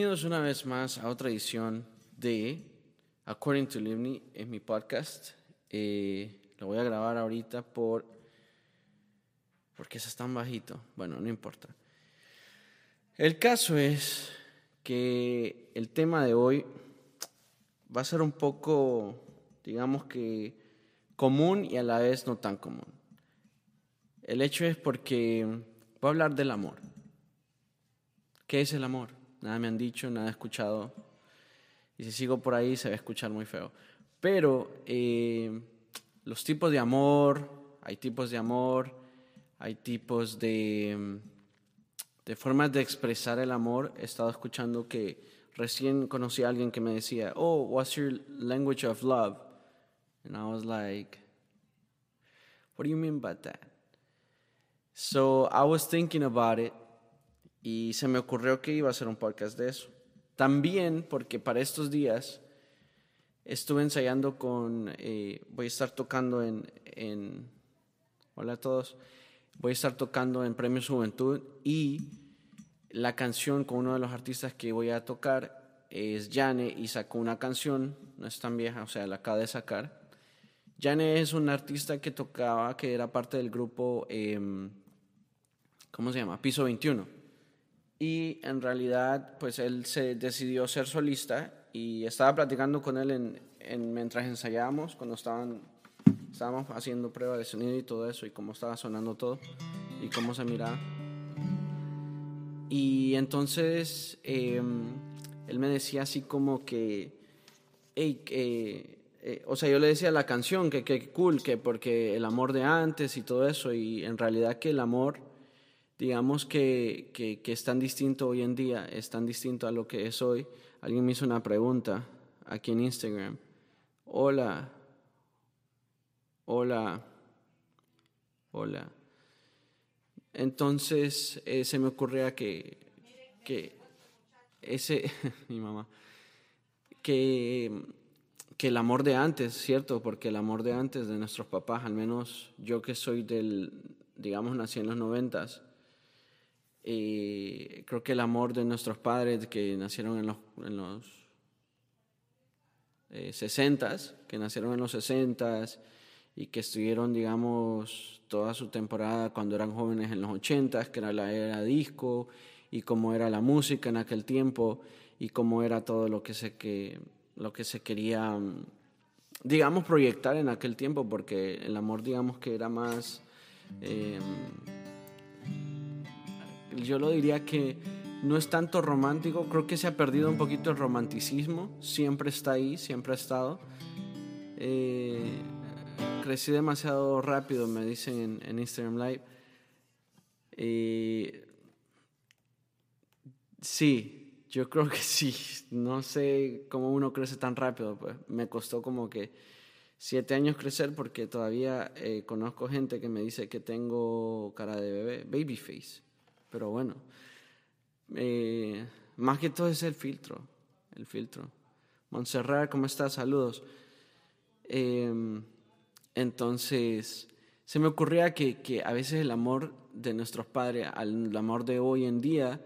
Bienvenidos una vez más a otra edición de According to Livni, en mi podcast. Eh, lo voy a grabar ahorita por... porque es tan bajito. Bueno, no importa. El caso es que el tema de hoy va a ser un poco, digamos que, común y a la vez no tan común. El hecho es porque voy a hablar del amor. ¿Qué es el amor? Nada me han dicho, nada he escuchado. Y si sigo por ahí se va a escuchar muy feo. Pero eh, los tipos de amor, hay tipos de amor, hay tipos de, de formas de expresar el amor. He estado escuchando que recién conocí a alguien que me decía, oh, what's your language of love? And I was like, what do you mean by that? So I was thinking about it y se me ocurrió que iba a hacer un podcast de eso. También porque para estos días estuve ensayando con, eh, voy a estar tocando en, en, hola a todos, voy a estar tocando en Premios Juventud y la canción con uno de los artistas que voy a tocar es Jane y sacó una canción, no es tan vieja, o sea, la acaba de sacar. Jane es un artista que tocaba, que era parte del grupo eh, ¿cómo se llama? Piso 21. Y en realidad, pues él se decidió ser solista y estaba platicando con él en, en, mientras ensayábamos, cuando estaban, estábamos haciendo prueba de sonido y todo eso, y cómo estaba sonando todo, y cómo se miraba. Y entonces em, él me decía así como que, hey, eh, o sea, yo le decía la canción, que, que cool, que porque el amor de antes y todo eso, y en realidad que el amor digamos que, que, es tan distinto hoy en día, es tan distinto a lo que es hoy. Alguien me hizo una pregunta aquí en Instagram. Hola, hola, hola. Entonces eh, se me ocurría que, que ese, mi mamá, que, que el amor de antes, ¿cierto? Porque el amor de antes de nuestros papás, al menos yo que soy del, digamos, nací en los noventas, y creo que el amor de nuestros padres que nacieron en los, en los eh, 60 que nacieron en los 60 y que estuvieron, digamos, toda su temporada cuando eran jóvenes en los 80 que era la era disco, y cómo era la música en aquel tiempo, y cómo era todo lo que se, que, lo que se quería, digamos, proyectar en aquel tiempo, porque el amor, digamos, que era más... Eh, yo lo diría que no es tanto romántico, creo que se ha perdido un poquito el romanticismo, siempre está ahí, siempre ha estado. Eh, crecí demasiado rápido, me dicen en, Instagram Live. sí, yo creo que sí. No sé cómo uno crece tan rápido, pues me costó como que siete años crecer porque todavía eh, conozco gente que me dice que tengo cara de bebé, baby face. Pero bueno, eh, más que todo es el filtro, el filtro. Montserrat, ¿cómo estás? Saludos. Em, entonces, se me ocurría que, que, a veces el amor de nuestros padres al amor de hoy en día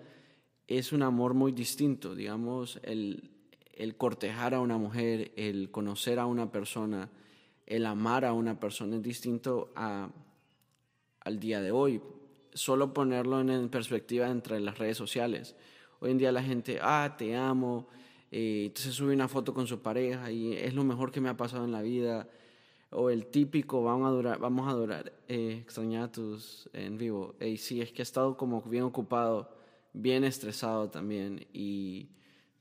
es un amor muy distinto. Digamos, el, el cortejar a una mujer, el conocer a una persona, el amar a una persona es distinto a, al día de hoy solo ponerlo en perspectiva entre las redes sociales. Hoy en día la gente, ah, te amo, eh, entonces sube una foto con su pareja y es lo mejor que me ha pasado en la vida. O el típico, vamos a durar, vamos a durar, eh, tus en vivo. Y sí, es que he estado como bien ocupado, bien estresado también. Y,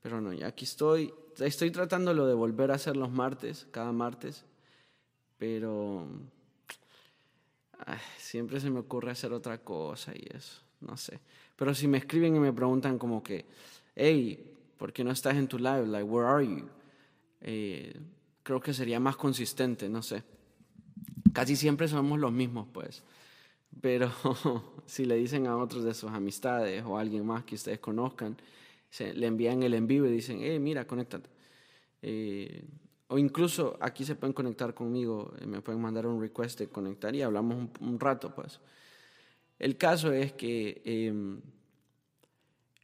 pero no, ya aquí estoy. Estoy tratándolo de volver a hacer los martes, cada martes. Pero siempre se me ocurre hacer otra cosa y eso, no sé. Pero si me escriben y me preguntan como que, hey, ¿por qué no estás en tu live? Like, where are you? Eh, creo que sería más consistente, no sé. Casi siempre somos los mismos, pues. Pero si le dicen a otros de sus amistades o a alguien más que ustedes conozcan, se, le envían el en vivo y dicen, hey, mira, conéctate. Eh, o incluso aquí se pueden conectar conmigo, eh, me pueden mandar un request de conectar y hablamos un, rato, pues. El caso es que em,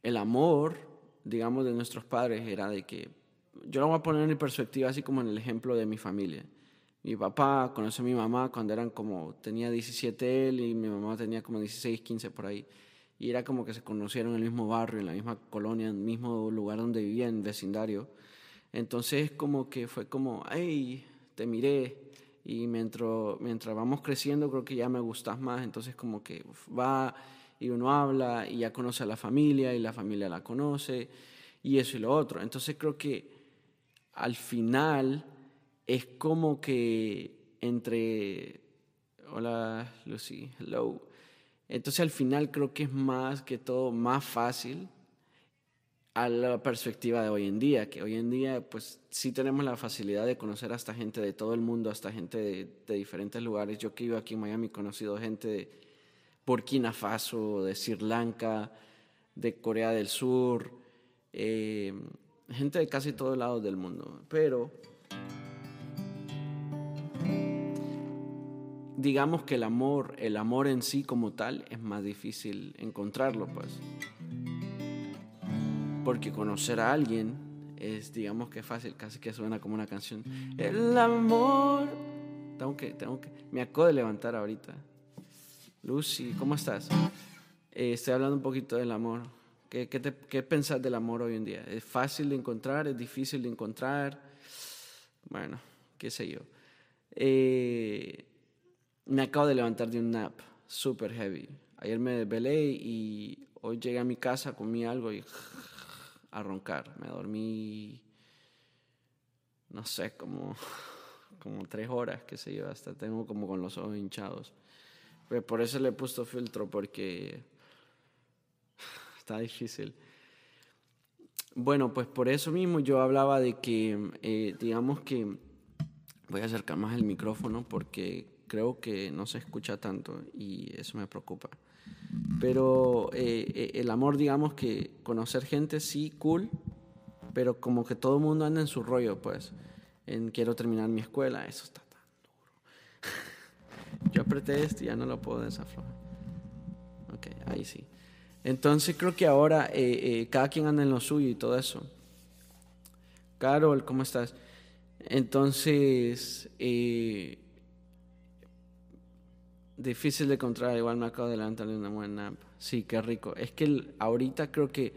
el amor digamos, de nuestros padres era de que, yo lo voy a poner en perspectiva así como en el ejemplo de mi familia. Mi papá conoció a mi mamá cuando eran como, tenía 17 él y mi mamá tenía como 16, 15 por ahí. Y era como que se conocieron en el mismo barrio, en la misma colonia, en el mismo lugar donde vivían, vecindario. Entonces como que fue como, hey, te miré. Y mientras, mientras vamos creciendo creo que ya me gustas más. Entonces como que va y uno habla y ya conoce a la familia y la familia la conoce y eso y lo otro. Entonces creo que al final es como que entre... Hola Lucy, hello. Entonces al final creo que es más que todo más fácil a la perspectiva de hoy en día, que hoy en día pues sí tenemos la facilidad de conocer a esta gente de todo el mundo, hasta gente de, diferentes lugares. Yo que vivo aquí en Miami he conocido gente de Burkina Faso, de Sri Lanka, de Corea del Sur, eh, gente de casi todos lados del mundo. Pero digamos que el amor, el amor en sí como tal, es más difícil encontrarlo, pues. Porque conocer a alguien es, digamos que fácil, casi que suena como una canción. El amor. Tengo que, tengo que. Me acabo de levantar ahorita. Lucy, ¿cómo estás? Eh, estoy hablando un poquito del amor. ¿Qué, qué, te, ¿Qué pensás del amor hoy en día? ¿Es fácil de encontrar? ¿Es difícil de encontrar? Bueno, qué sé yo. Eh, me acabo de levantar de un nap super heavy. Ayer me desvelé y hoy llegué a mi casa, comí algo y a roncar. Me dormí, no sé, como, como tres horas, qué sé yo, hasta tengo como con los ojos hinchados. Pero por eso le he puesto filtro, porque está difícil. Bueno, pues por eso mismo yo hablaba de que, eh, digamos que, voy a acercar más el micrófono porque creo que no se escucha tanto y eso me preocupa. Pero eh, eh, el amor, digamos que conocer gente sí, cool, pero como que todo el mundo anda en su rollo, pues. En quiero terminar mi escuela, eso está tan duro. Yo apreté esto y ya no lo puedo desaflojar. Ok, ahí sí. Entonces creo que ahora eh, cada quien anda en lo suyo y todo eso. Carol, ¿cómo estás? Entonces, Difícil de encontrar, igual me acabo de levantar de una buena app. Sí, qué rico. Es que ahorita creo que,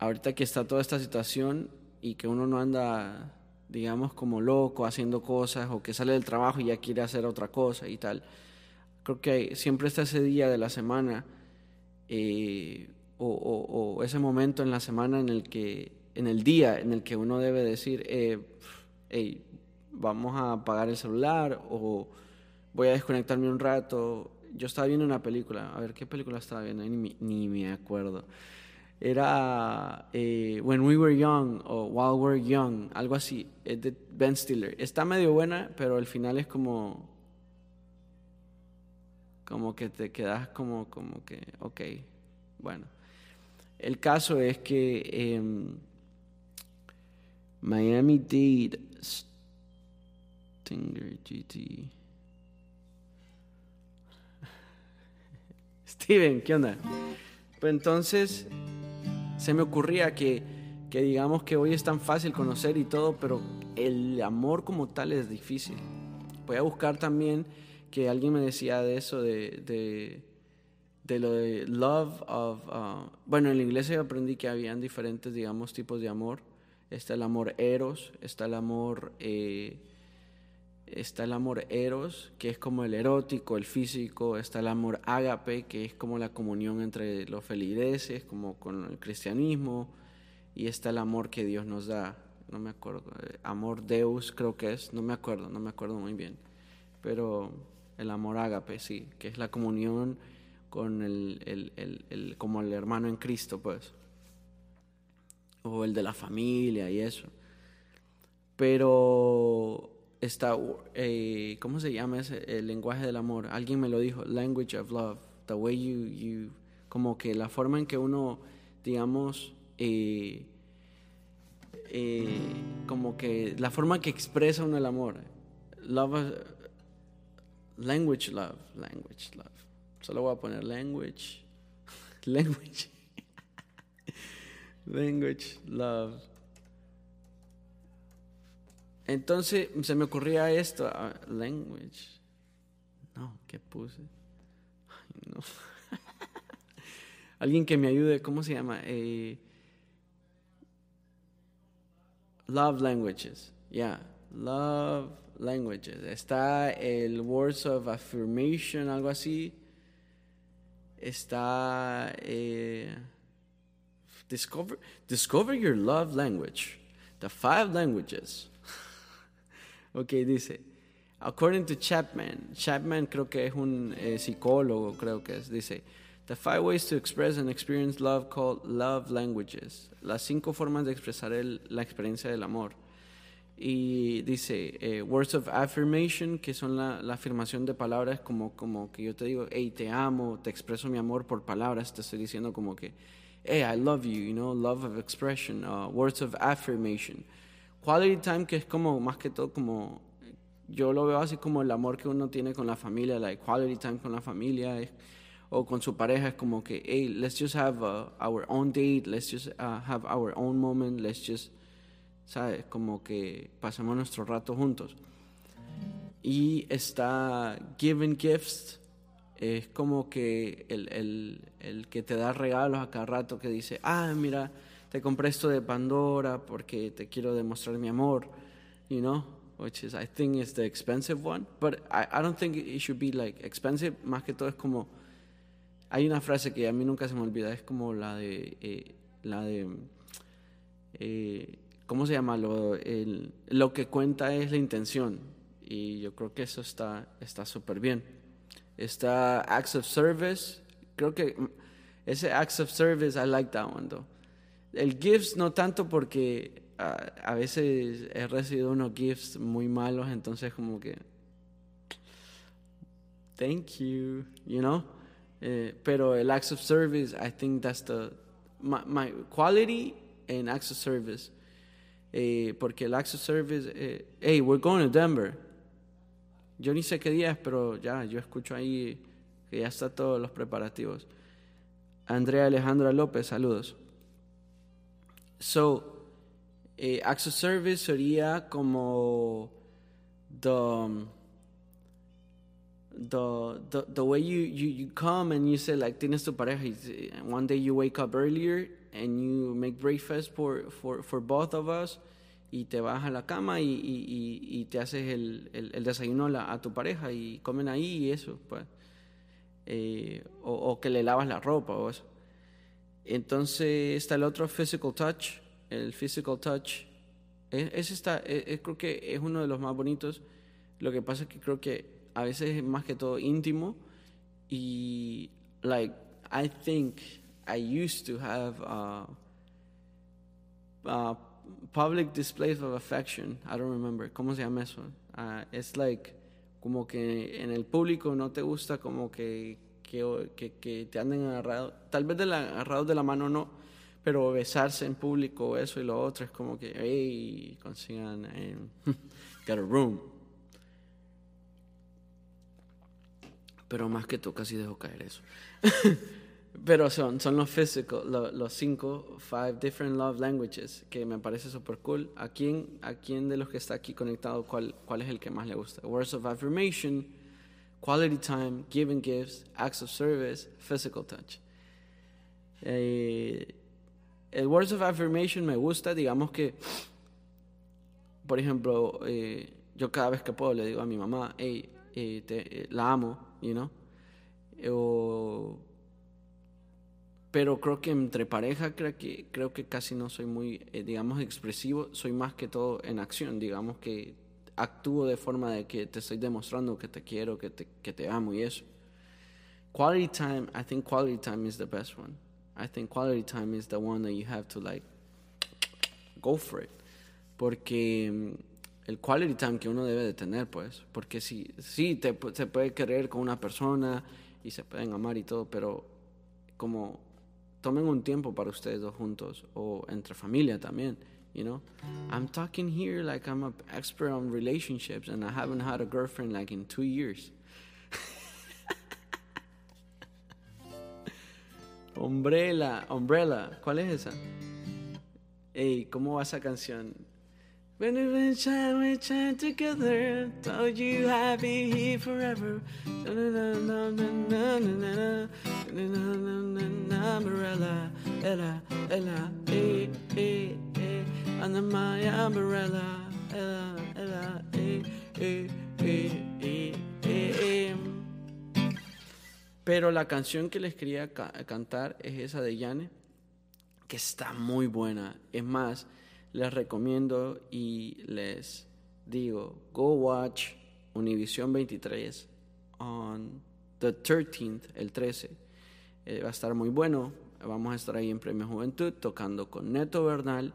ahorita que está toda esta situación y que uno no anda, digamos, como loco haciendo cosas o que sale del trabajo y ya quiere hacer otra cosa y tal, creo que siempre está ese día de la semana eh, o, ese momento en la semana en el que, en el día en el que uno debe decir, eh, hey, vamos a apagar el celular o voy a desconectarme un rato. Yo estaba viendo una película, a ver, ¿qué película estaba viendo? Ni, ni me acuerdo. Era eh, When We Were Young o While We're Young, algo así, es de Ben Stiller. Está medio buena, pero al final es como... Como que te quedas como, como que, ok, bueno. El caso es que em, Miami Dade Stinger GT Steven, ¿qué onda? Pues entonces se me ocurría que, que digamos que hoy es tan fácil conocer y todo, pero el amor como tal es difícil. Voy a buscar también que alguien me decía de eso, de, de, de lo de love of... Uh, bueno, en el inglés yo aprendí que habían diferentes, digamos, tipos de amor. Está el amor eros, está el amor... Eh, está el amor eros, que es como el erótico, el físico, está el amor ágape, que es como la comunión entre los feligreses, como con el cristianismo, y está el amor que Dios nos da, no me acuerdo, eh, amor deus creo que es, no me acuerdo, no me acuerdo muy bien, pero el amor ágape, sí, que es la comunión con el, el, el, como el hermano en Cristo, pues, o el de la familia y eso. Pero está, eh, ¿cómo se llama ese, el lenguaje del amor? Alguien me lo dijo, language of love, the way you, you como que la forma en que uno, digamos, eh, eh, como que la forma que expresa uno el amor. Love, language love, language love. Solo voy a poner language, language. Language, love. Entonces se me ocurría esto, language. No, ¿qué puse? Ay, no. Alguien que me ayude, ¿cómo se llama? Eh, love languages, yeah, love languages. Está el words of affirmation, algo así. Está eh, discover discover your love language, the five languages. Ok, dice. According to Chapman, Chapman creo que es un eh, psicólogo, creo que es, dice, The five ways to express and experience love called love languages. Las cinco formas de expresar el, la experiencia del amor. Y dice, eh, words of affirmation, que son la, la, afirmación de palabras como, como que yo te digo, hey, te amo, te expreso mi amor por palabras, te estoy diciendo como que, hey, I love you, you know, love of expression, uh, words of affirmation. Quality time, que es como, más que todo, como, yo lo veo así como el amor que uno tiene con la familia, like quality time con la familia, o con su pareja es como que, hey, let's just have uh, our own date, let's just uh, have our own moment, let's just, ¿sabes? Como que pasemos nuestro rato juntos. Y está giving gifts, es como que el, el, el, que te da regalos a cada rato, que dice, ah, mira, te compré esto de Pandora porque te quiero demostrar mi amor, you know? Which is, I think, is the expensive one. But I, I don't think it should be like expensive. Más que todo es como hay una frase que a mí nunca se me olvida, es como la de, eh, la de, eh, ¿cómo se llama? Lo, el, lo que cuenta es la intención y yo creo que eso está súper bien. Está acts of service, creo que ese acts of service I like that one though. El gifts no tanto porque a, a veces he recibido unos gifts muy malos, entonces como que thank you, you know? Eh, pero el acts of service, I think that's the my, my quality and acts of service. Eh, porque el acts of service, eh, hey, we're going to Denver. Yo ni sé qué día es, pero ya, yo escucho ahí que ya está todos los preparativos. Andrea Alejandra López, saludos. So, eh, of service sería como the um, the, the the way you, you you come and you say like tienes tu pareja one day you wake up earlier and you make breakfast for for for both of us y te vas a la cama y, y, y te haces el, el, el desayuno a, la, a, tu pareja y comen ahí y eso pues. Eh, o, o, que le lavas la ropa o eso entonces está el otro physical touch el physical touch ese está es, creo que es uno de los más bonitos lo que pasa es que creo que a veces es más que todo íntimo y like I think I used to have uh, uh, public displays of affection. I don't remember cómo se llama eso. Uh, it's like como que en el público no te gusta como que que, que, que te anden agarrados, tal vez de la, agarrados de la mano no, pero besarse en público, eso y lo otro es como que, hey, consigan, eh, get a room. pero más que tú casi dejo caer eso. pero son, son los físicos, los, los, cinco, five different love languages, que me parece súper cool. ¿A quién, ¿A quién de los que está aquí conectado, cuál, cuál es el que más le gusta? Words of affirmation, quality time, giving gifts, acts of service, physical touch. Eh, el words of affirmation me gusta, digamos que, por ejemplo, eh, yo cada vez que puedo le digo a mi mamá, hey, eh, te, la amo, you know? O, pero creo que entre pareja creo que, creo que casi no soy muy, eh, digamos, expresivo, soy más que todo en acción, digamos que actúo de forma de que te estoy demostrando que te quiero, que te, que te amo y eso. Quality time, I think quality time is the best one. I think quality time is the one that you have to like go for it. Porque mm, el quality time que uno debe de tener, pues, porque sí, sí te, se puede querer con una persona y se pueden amar y todo, pero como tomen un tiempo para ustedes dos juntos o entre familia también, you know. I'm talking here like I'm an expert on relationships and I haven't had a girlfriend like in two years. Umbrella, Umbrella, ¿cuál es esa? Ey, ¿cómo va esa canción? When we shine, we shine together. Told you I'd be here forever. Umbrella, Ella, Ella, eh, eh. Eh, eh, eh. Pero la canción que les quería ca cantar es esa de Yane, que está muy buena. Es más, les recomiendo y les digo, go watch Univision 23 on the 13th, el 13. Eh, va a estar muy bueno. Vamos a estar ahí en Premio Juventud tocando con Neto Bernal.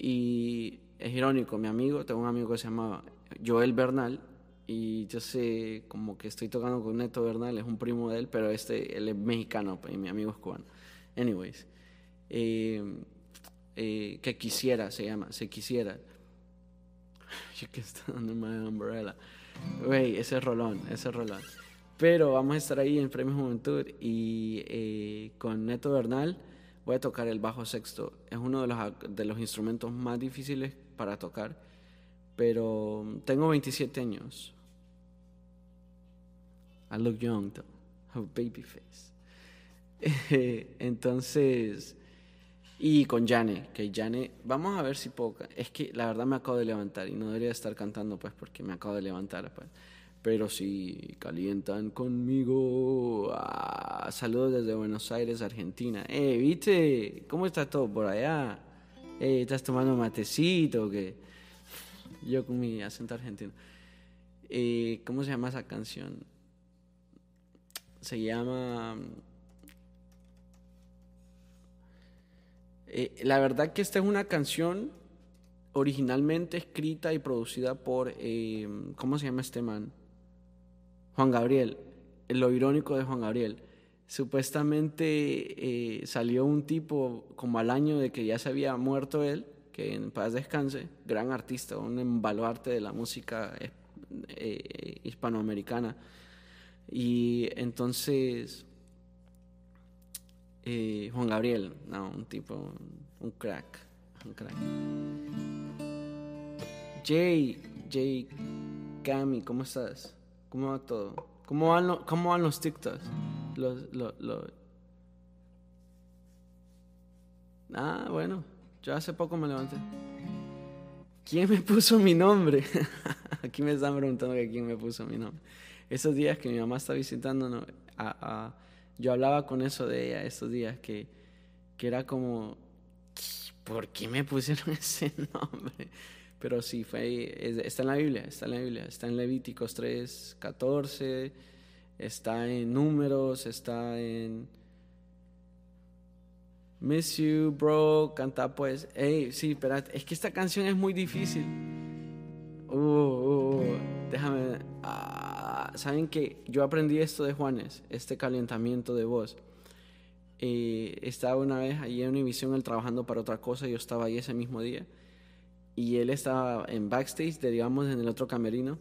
Y es irónico, mi amigo, tengo un amigo que se llama Joel Bernal. Y yo sé como que estoy tocando con Neto Bernal, es un primo de él, pero este, él es mexicano pues, y mi amigo es cubano. Anyways. Eh, eh, que quisiera, se llama, se quisiera. Yo que está under my umbrella. Wey, ese rolón, ese rolón. Pero vamos a estar ahí en Premio Juventud y eh, con Neto Bernal voy a tocar el bajo sexto. Es uno de los, de los instrumentos más difíciles para tocar, pero tengo 27 años. I look young though, have a baby face. Entonces, y con Jane, que Jane, vamos a ver si puedo. Es que la verdad me acabo de levantar y no debería estar cantando, pues, porque me acabo de levantar, pues. Pero si calientan conmigo. Ah, saludos desde Buenos Aires, Argentina. Eh, ¿viste? ¿Cómo está todo por allá? Eh, ¿Estás tomando matecito o qué? Yo con mi acento argentino. Eh, ¿Cómo se llama esa canción? Se llama. Eh, la verdad que esta es una canción originalmente escrita y producida por, eh, ¿cómo se llama este man? Juan Gabriel, lo irónico de Juan Gabriel. Supuestamente eh, salió un tipo como al año de que ya se había muerto él, que en paz descanse, gran artista, un baluarte de la música hispanoamericana. Y entonces eh, Juan Gabriel, no, un tipo, un crack, un crack. Jay, Jay, Cami, ¿cómo estás? ¿Cómo va todo? ¿Cómo van, cómo van los TikToks? Los, Ah, bueno, yo hace poco me levanté. ¿Quién me puso mi nombre? Aquí me están preguntando que quién me puso mi nombre. Esos días que mi mamá está visitando a yo hablaba con eso de ella estos días, que, que era como, ¿por qué me pusieron ese nombre? Pero sí, fue, está en la Biblia, está en la Biblia, está en Levíticos 3, 14, está en Números, está en... Miss You, Bro, canta pues. Hey, sí, espérate, es que esta canción es muy difícil. Uh, uh, uh déjame. Ah, Saben que yo aprendí esto de Juanes, este calentamiento de voz. Estaba una vez allí en Univision él trabajando para otra cosa, yo estaba ahí ese mismo día. Y él estaba en backstage, digamos, en el otro camerino.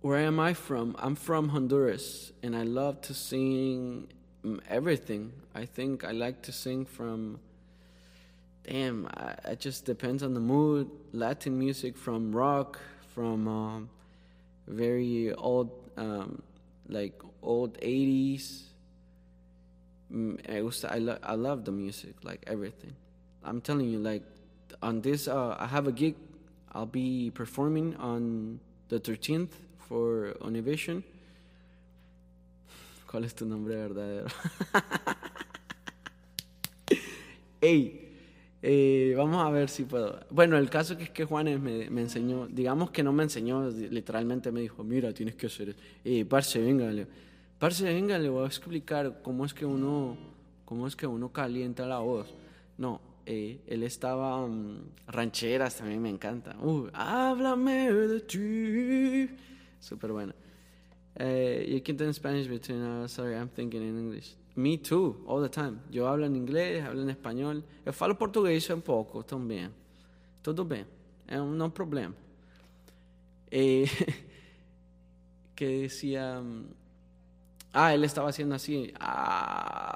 Where am I from? I'm from Honduras, and I love to sing everything. I think I like to sing from damn, I, it just depends on the mood. Latin music from rock, from um, very old, um, like old 80s. Mm, I, lo- I love the music, like everything. I'm telling you, like on this, uh, I have a gig. I'll be performing on the 13th for Univision. ¿Cuál es tu nombre verdadero? hey, Eh, vamos a ver si puedo. Bueno, el caso es que Juanes me, enseñó, digamos que no me enseñó, literalmente me dijo, mira, tienes que hacer, eh, parce, venga, le, parce, venga, le voy a explicar cómo es que uno, cómo es que uno calienta la voz. No, eh, él estaba, um, rancheras también me encanta. Uh, háblame de ti. Súper bueno. Uh, you can in Spanish between, uh, sorry, I'm thinking in English. Me too, all the time. Yo hablo en inglês, hablo em espanhol. Eu falo português um pouco também. Tudo bem, é um não problema. E, que decía. Ah, él estaba haciendo así. Ah,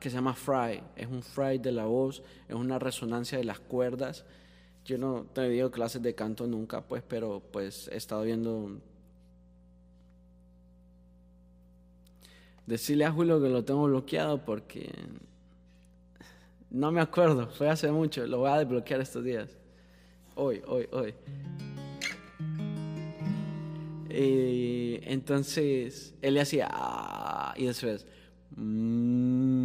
que se llama fry. Es un fry de la voz, es una resonancia de las cuerdas. Yo no he tenido clases de canto nunca, pues, pero pues he estado viendo... Decirle a Julio que lo tengo bloqueado porque no me acuerdo, fue hace mucho, lo voy a desbloquear estos días. Hoy, hoy, hoy. Eh, entonces, él le hacía... Ah", y después... Mm".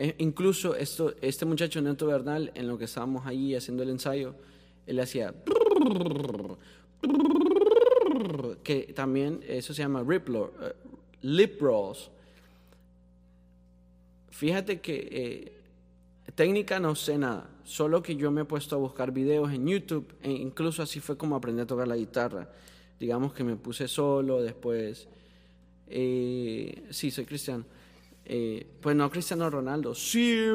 E incluso esto, este muchacho Neto Bernal, en lo que estábamos ahí haciendo el ensayo, él hacía... Que también eso se llama rip, uh, lip rolls. Fíjate que eh, técnica no sé nada, solo que yo me he puesto a buscar videos en YouTube e incluso así fue como aprendí a tocar la guitarra. Digamos que me puse solo, después... Eh, sí, soy cristiano. Eh, pues no Cristiano Ronaldo, sí,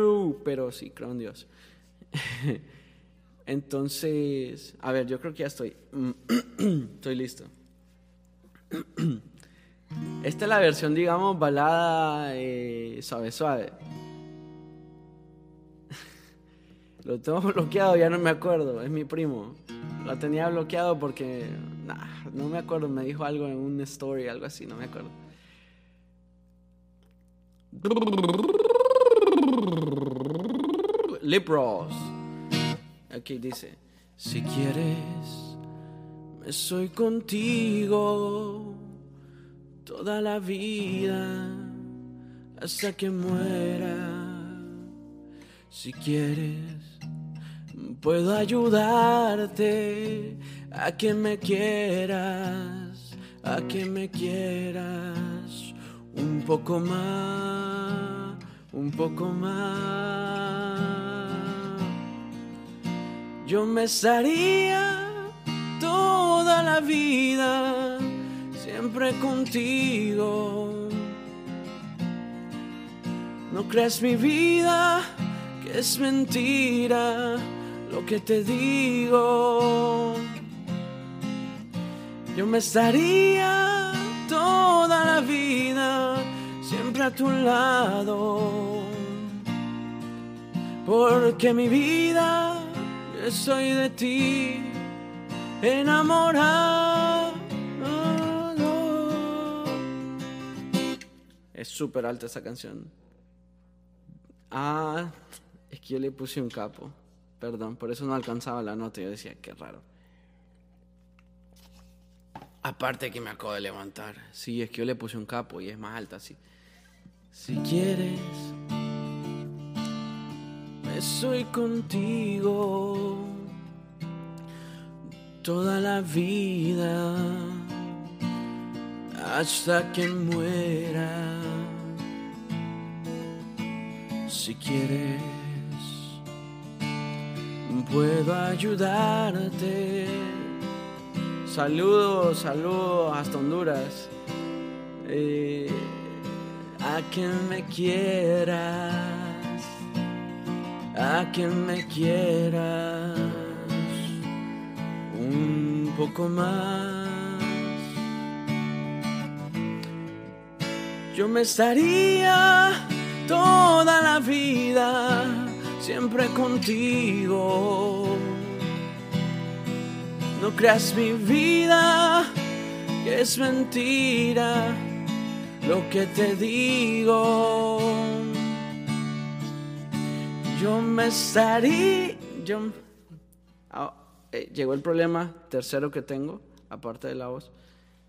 pero sí, creo en Dios. Entonces, a ver, yo creo que ya estoy. estoy listo. Esta es la versión, digamos, balada eh, suave, suave. Lo tengo bloqueado, ya no me acuerdo, es mi primo. Lo tenía bloqueado porque, no me acuerdo, me dijo algo en un story, algo así, no me acuerdo. Lip Aquí dice, si quieres, me soy contigo toda la vida hasta que muera. Si quieres, puedo ayudarte a que me quieras, a que me quieras un poco más, un poco más. Yo me estaría toda la vida siempre contigo. No creas mi vida, que es mentira lo que te digo. Yo me estaría toda la vida siempre a tu lado. Porque mi vida, soy de ti, enamorado. Es súper alta esa canción. Ah, es que yo le puse un capo. Perdón, por eso no alcanzaba la nota. Yo decía, qué raro. Aparte que me acabo de levantar. Sí, es que yo le puse un capo y es más alta así. Si quieres, me soy contigo toda la vida hasta que muera. Si quieres, puedo ayudarte. Saludos, saludos hasta Honduras. Eh, a quien me quieras, a quien me quieras, un poco más. Yo me estaría toda la vida siempre contigo. No creas mi vida, que es mentira lo que te digo. Yo me estaría... Yo, ah, eh, llegó el problema tercero que tengo, aparte de la voz,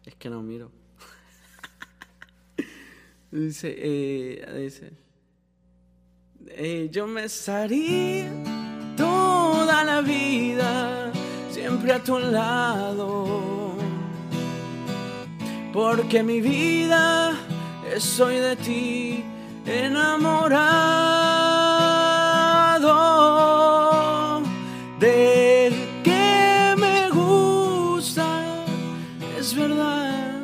es que no miro. dice, eh, dice eh, yo me estaría toda la vida siempre a tu lado. Porque mi vida soy de ti enamorado del que me gusta. Es verdad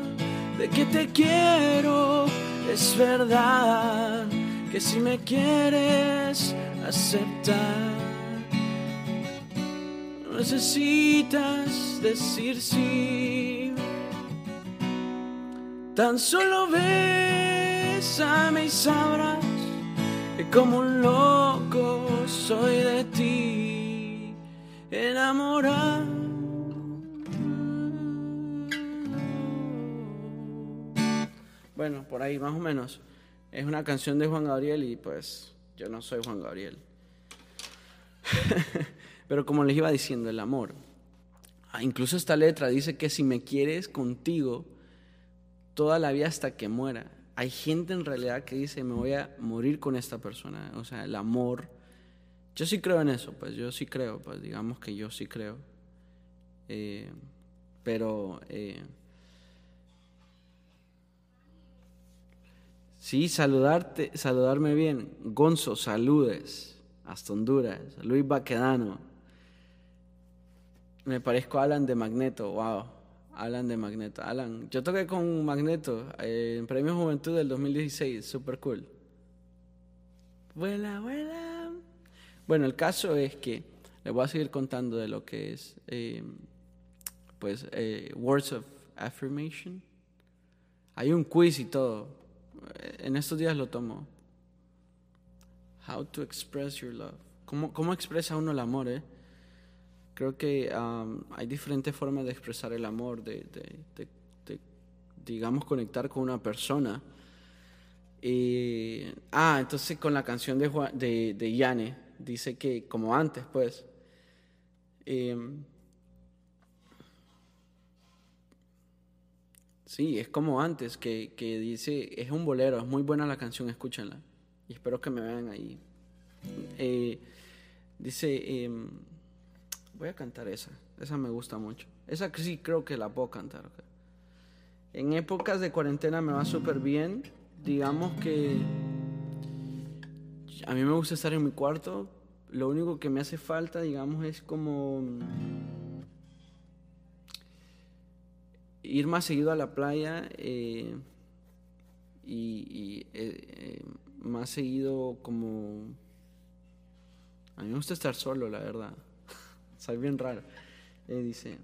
de que te quiero. Es verdad que si me quieres aceptar, necesitas decir sí. Tan solo besame y sabrás que como un loco soy de ti enamorado. Bueno, por ahí más o menos. Es una canción de Juan Gabriel y pues yo no soy Juan Gabriel. Pero como les iba diciendo, el amor. Ah, incluso esta letra dice que si me quieres contigo toda la vida hasta que muera. Hay gente en realidad que dice, me voy a morir con esta persona. O sea, el amor. Yo sí creo en eso, pues yo sí creo, pues digamos que yo sí creo. Eh, pero... Eh, sí, saludarte, saludarme bien. Gonzo, saludes. Hasta Honduras. Luis Baquedano. Me parezco a Alan de Magneto, wow. Alan de Magneto. Alan, yo toqué con Magneto eh, en Premio Juventud del 2016, super cool. Vuela, vuela. Bueno, el caso es que les voy a seguir contando de lo que es, eh, pues, eh, Words of Affirmation. Hay un quiz y todo. En estos días lo tomo. How to express your love. ¿Cómo, cómo expresa uno el amor, eh? Creo que hay diferentes formas de expresar el amor, de, digamos, conectar con una persona. ah, entonces con la canción de, de, de Yane, dice que como antes, pues. Em, sí, es como antes, que, que, dice, es un bolero, es muy buena la canción, escúchenla. Y espero que me vean ahí. Eh, dice, em, Voy a cantar esa. Esa me gusta mucho. Esa sí creo que la puedo cantar. En épocas de cuarentena me va súper bien. Digamos que a mí me gusta estar en mi cuarto. Lo único que me hace falta, digamos, es como ir más seguido a la playa eh, y, eh, eh, más seguido como... A mí me gusta estar solo, la verdad. Soy bien raro. Eh, dice...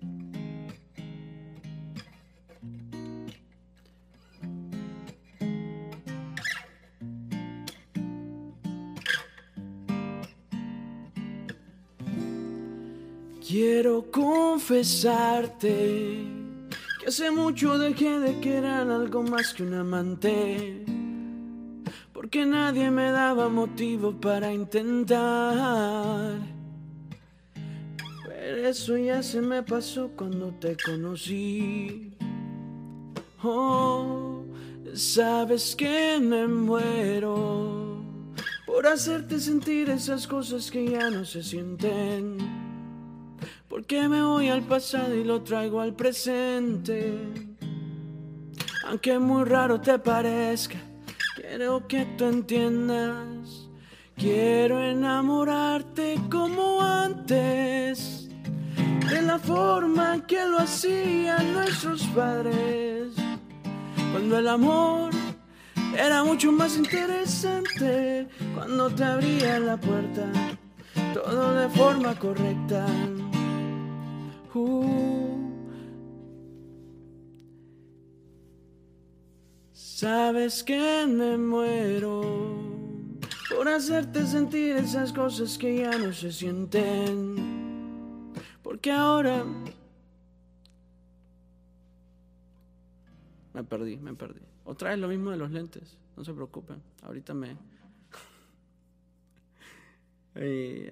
Quiero confesarte que hace mucho dejé de querer algo más que un amante, porque nadie me daba motivo para intentar eso ya se me pasó cuando te conocí. Oh, sabes que me muero por hacerte sentir esas cosas que ya no se sienten. Porque me voy al pasado y lo traigo al presente. Aunque muy raro te parezca, quiero que tú entiendas. Quiero enamorarte como antes de la forma que lo hacían nuestros padres, cuando el amor era mucho más interesante, cuando te abría la puerta, todo de forma correcta. Uh. sabes que me muero por hacerte sentir esas cosas que ya no se sienten porque ahora... Me perdí, me perdí. Otra vez lo mismo de los lentes. No se preocupen. Ahorita me...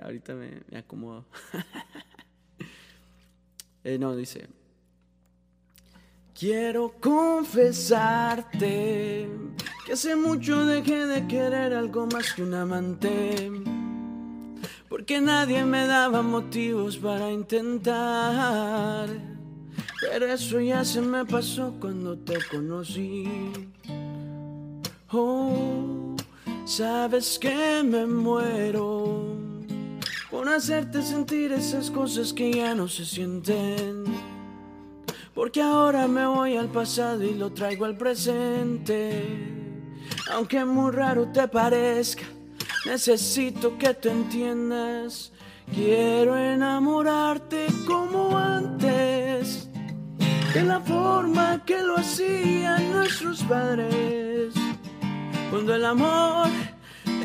ahorita me, acomodo. Eh, no, dice... Quiero confesarte que hace mucho dejé de querer algo más que un amante porque nadie me daba motivos para intentar. Pero eso ya se me pasó cuando te conocí. Oh, sabes que me muero por hacerte sentir esas cosas que ya no se sienten. Porque ahora me voy al pasado y lo traigo al presente. Aunque muy raro te parezca, Necesito que te entiendas. Quiero enamorarte como antes, de la forma que lo hacían nuestros padres, Cuando el amor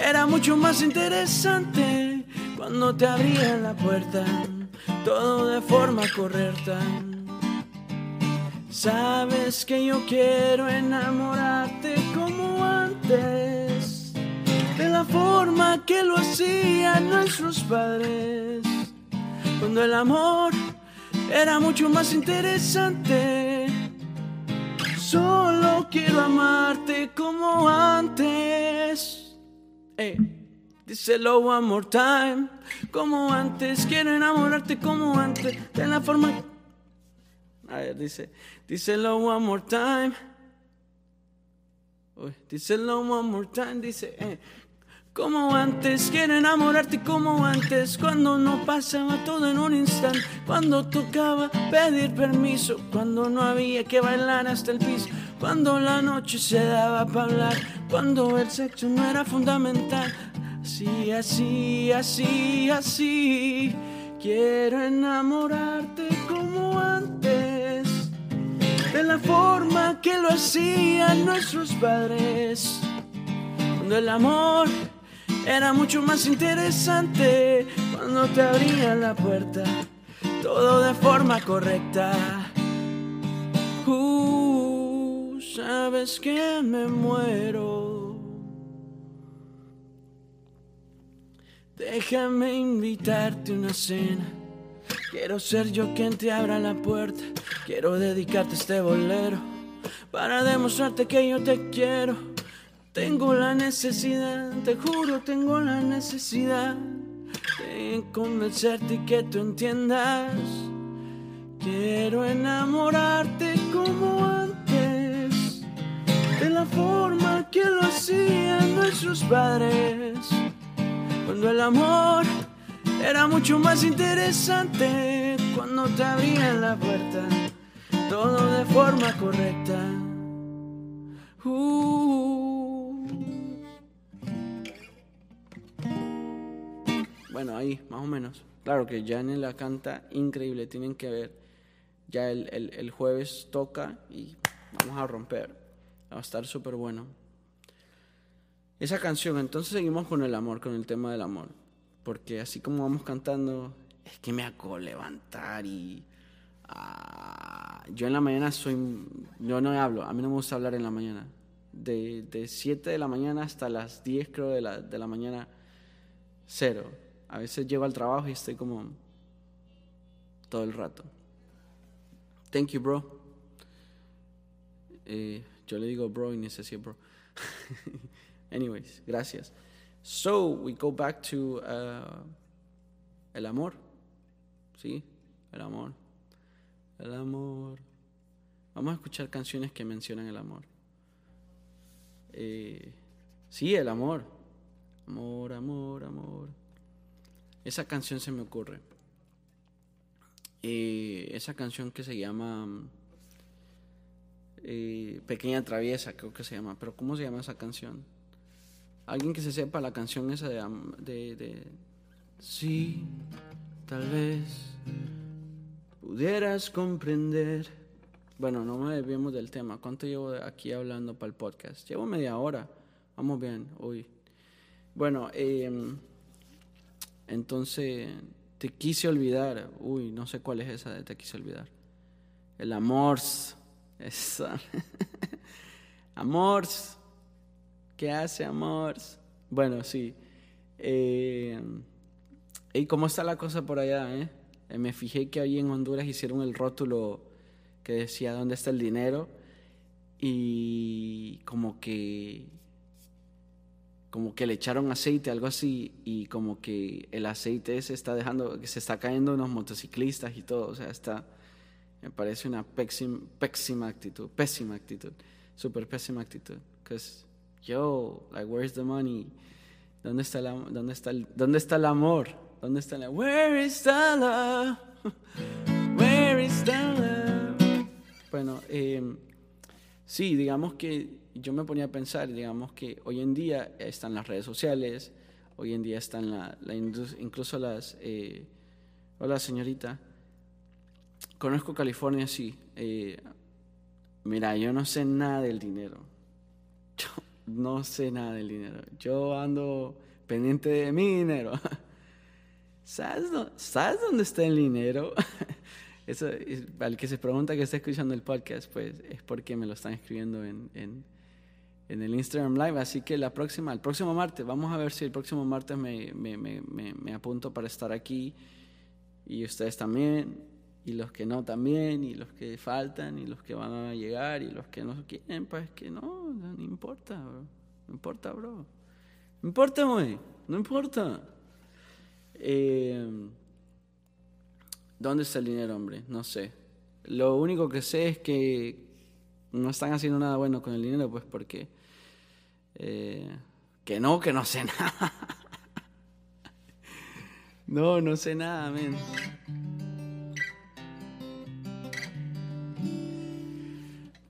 era mucho más interesante. Cuando te abría la puerta, todo de forma correcta. Sabes que yo quiero enamorarte como antes, de la forma que lo hacían nuestros padres. Cuando el amor era mucho más interesante. Solo quiero amarte como antes. Eh, díselo one more time. Como antes, quiero enamorarte como antes. De la forma. A ver, dice. Díselo one more time. Uy, díselo one more time. Dice. Eh, como antes, quiero enamorarte como antes, cuando no pasaba todo en un instante, cuando tocaba pedir permiso, cuando no había que bailar hasta el piso, cuando la noche se daba para hablar, cuando el sexo no era fundamental. Así, así, así, así, quiero enamorarte como antes, de la forma que lo hacían nuestros padres, cuando el amor era mucho más interesante cuando te abría la puerta, todo de forma correcta. Uh, sabes que me muero. Déjame invitarte una cena. Quiero ser yo quien te abra la puerta. Quiero dedicarte este bolero para demostrarte que yo te quiero tengo la necesidad, te juro, tengo la necesidad de convencerte y que tú entiendas. Quiero enamorarte como antes, de la forma que lo hacían nuestros padres, cuando el amor era mucho más interesante, cuando te abrían la puerta, todo de forma correcta. Uh. Bueno, ahí, más o menos. Claro que Jane la canta increíble, tienen que ver. Ya el, el, jueves toca y vamos a romper. Va a estar súper bueno. Esa canción, entonces seguimos con el amor, con el tema del amor. Porque así como vamos cantando, es que me hago levantar y... Ah, yo en la mañana soy... Yo no hablo, a mí no me gusta hablar en la mañana. De, de 7 de la mañana hasta las 10 creo de la, de la mañana, cero a veces llego al trabajo y estoy como todo el rato. Thank you, bro. Eh, yo le digo bro y ni si bro. Anyways, gracias. So, we go back to uh, el amor. ¿Sí? El amor. El amor. Vamos a escuchar canciones que mencionan el amor. Eh, sí, el amor. Amor, amor, amor. Esa canción se me ocurre. Eh, esa canción que se llama eh, Pequeña Traviesa, creo que se llama. Pero ¿cómo se llama esa canción? Alguien que se sepa la canción esa de... sí, tal vez pudieras comprender. Bueno, no me desviemos del tema. ¿Cuánto llevo aquí hablando para el podcast? Llevo media hora. Vamos bien, hoy. Bueno, eh, entonces, te quise olvidar. Uy, no sé cuál es esa de te quise olvidar. El amor. Esa. amor. ¿Qué hace amor? Bueno, sí. Eh, ¿Y cómo está la cosa por allá? Eh? eh? Me fijé que ahí en Honduras hicieron el rótulo que decía dónde está el dinero y como que como que le echaron aceite, algo así, y como que el aceite se está dejando, se está cayendo unos motociclistas y todo, o sea, está, me parece una pésima, pésima actitud, pésima actitud, súper pésima actitud, because, yo, like, where's the money? ¿Dónde está, la, dónde está, el, dónde está el amor? ¿Dónde está el Where is the love? Where is the love? Bueno, eh, sí, digamos que yo me ponía a pensar, digamos que hoy en día están las redes sociales, hoy en día están la, la incluso las... Eh, hola señorita, conozco California, sí. Eh, mira, yo no sé nada del dinero. no sé nada del dinero. Yo ando pendiente de mi dinero. ¿Sabes, dónde está el dinero? Eso, al que se pregunta que está escuchando el podcast, pues es porque me lo están escribiendo en, en, en, el Instagram Live. Así que la próxima, el próximo martes, vamos a ver si el próximo martes me, me, me, me apunto para estar aquí y ustedes también y los que no también, y los que faltan, y los que van a llegar, y los que no quieren, pues que no, no importa, bro. no importa, bro. No importa, güey, no importa. Eh, ¿Dónde está el dinero, hombre? No sé. Lo único que sé es que no están haciendo nada bueno con el dinero, pues porque... Eh, que no, que no sé nada. no, no sé nada, men.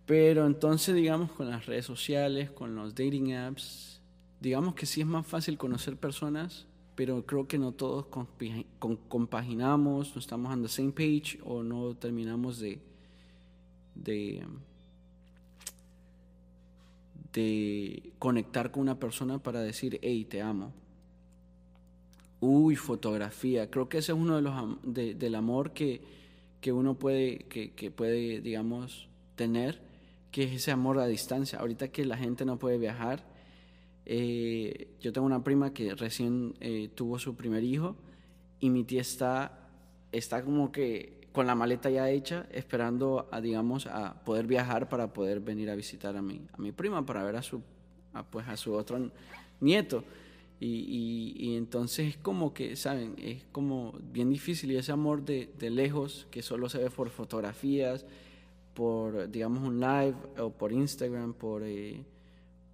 Pero entonces, digamos, con las redes sociales, con los dating apps, digamos que sí es más fácil conocer personas, pero creo que no todos compaginamos, no estamos on the same page o no terminamos de, de, de conectar con una persona para decir, hey, te amo. Uy, fotografía. Creo que ese es uno de los del amor que, que uno puede, que, que puede, digamos, tener que es ese amor a distancia. Ahorita que la gente no puede viajar, eh, yo tengo una prima que recién eh, tuvo su primer hijo y mi tía está, está como que con la maleta ya hecha, esperando a, digamos, a poder viajar para poder venir a visitar a mi, a mi prima, para ver a su, pues, a su otro nieto. Y, y, entonces es como que, ¿saben? Es como bien difícil y ese amor de, de lejos, que solo se ve por fotografías, por, digamos, un live o por Instagram, por, eh,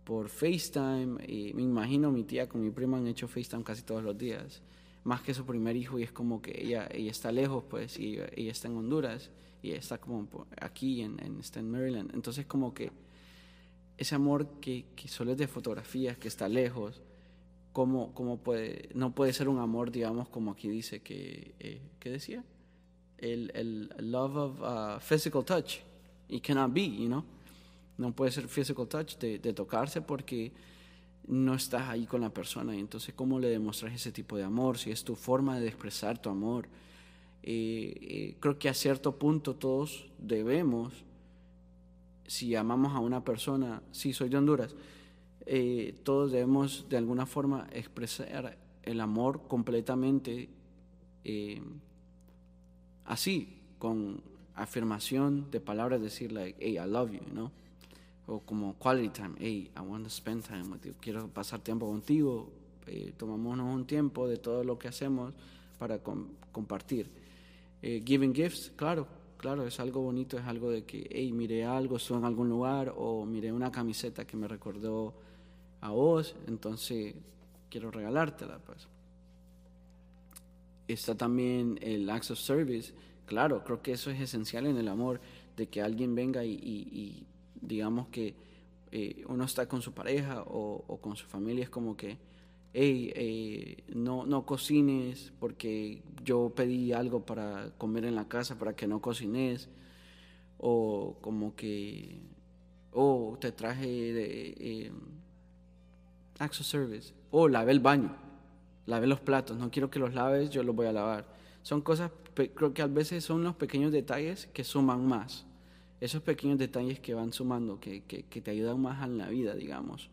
por FaceTime. Y me imagino mi tía con mi prima han hecho FaceTime casi todos los días. Más que su primer hijo y es como que ella, ella está lejos, pues, y ella, está en Honduras y está como aquí, en, en, está en Maryland. Entonces como que ese amor que, que solo es de fotografías, que está lejos, ¿cómo, cómo puede, no puede ser un amor, digamos, como aquí dice que, eh, ¿qué decía? El, el love of uh, physical touch It cannot be, you know. No puede ser physical touch de, tocarse porque no estás ahí con la persona. Y entonces, ¿cómo le demuestras ese tipo de amor? Si es tu forma de expresar tu amor. Eh, eh, creo que a cierto punto todos debemos, si amamos a una persona, sí, soy de Honduras, eh, todos debemos de alguna forma expresar el amor completamente así, con afirmación de palabras, decir, like, hey, I love you, ¿no? O como quality time, hey, I want to spend time with you, quiero pasar tiempo contigo, eh, tomémonos un tiempo de todo lo que hacemos para compartir. Eh, giving gifts, claro, claro, es algo bonito, es algo de que, hey, miré algo, estuve en algún lugar, o miré una camiseta que me recordó a vos, entonces quiero regalártela, pues. Está también el acts of service, Claro, creo que eso es esencial en el amor, de que alguien venga y, digamos que eh, uno está con su pareja o, con su familia, es como que, hey, eh, no, no cocines porque yo pedí algo para comer en la casa para que no cocines, o como que, oh, te traje de, eh, of service, o lave el baño, lave los platos, no quiero que los laves, yo los voy a lavar. Son cosas creo que a veces son los pequeños detalles que suman más. Esos pequeños detalles que van sumando, que, que, te ayudan más en la vida, digamos.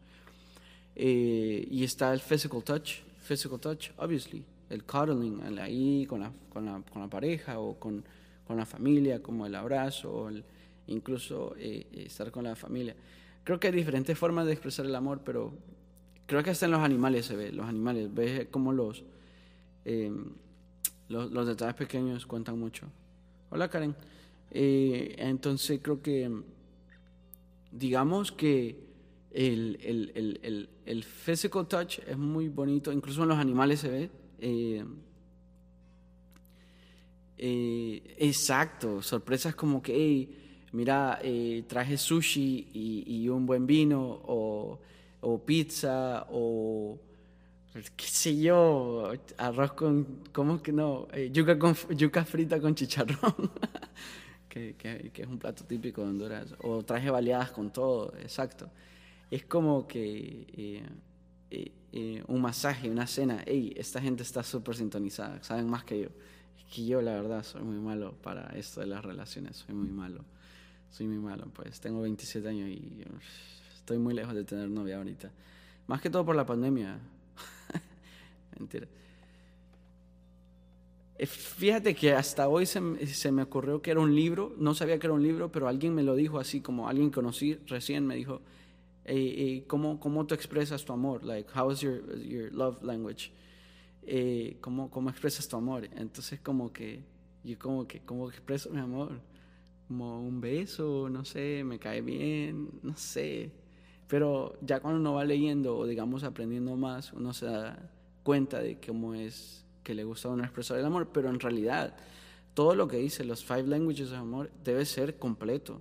Eh, y está el physical touch, physical touch, obviously, el cuddling, ahí con la, con la, con la pareja o con, con, la familia, como el abrazo, o incluso eh, estar con la familia. Creo que hay diferentes formas de expresar el amor, pero creo que hasta en los animales se ve, los animales, ves como los... Eh, los, detalles pequeños cuentan mucho. Hola Karen. Eh, entonces creo que, digamos que el, el, el, el, physical touch es muy bonito, incluso en los animales se ve. Eh, eh, exacto, sorpresas como que, hey, mira, traje sushi y, y, un buen vino, o, o pizza, o qué sé yo, arroz con, ¿cómo que no? Eh, yuca, con, yuca frita con chicharrón, que, que, es un plato típico de Honduras. O traje baleadas con todo, exacto. es como que eh, eh, eh, un masaje, una cena. Ey, esta gente está súper sintonizada, saben más que yo. Es que yo, la verdad, soy muy malo para esto de las relaciones, soy muy malo. Soy muy malo, pues tengo 27 años y estoy muy lejos de tener novia ahorita. Más que todo por la pandemia. Mentira. Eh, fíjate que hasta hoy se, se, me ocurrió que era un libro, no sabía que era un libro, pero alguien me lo dijo así, como alguien conocí recién me dijo, hey, ¿cómo, ¿cómo tú expresas tu amor? Like, how is your, your love language? Eh, ¿cómo, ¿Cómo expresas tu amor? Entonces como que, yo como que, ¿cómo expreso mi amor? Como un beso, no sé, me cae bien, no sé. Pero ya cuando uno va leyendo o digamos aprendiendo más, uno se da cuenta de cómo es que le gusta a uno expresar el amor, pero en realidad todo lo que dice los five languages of amor debe ser completo.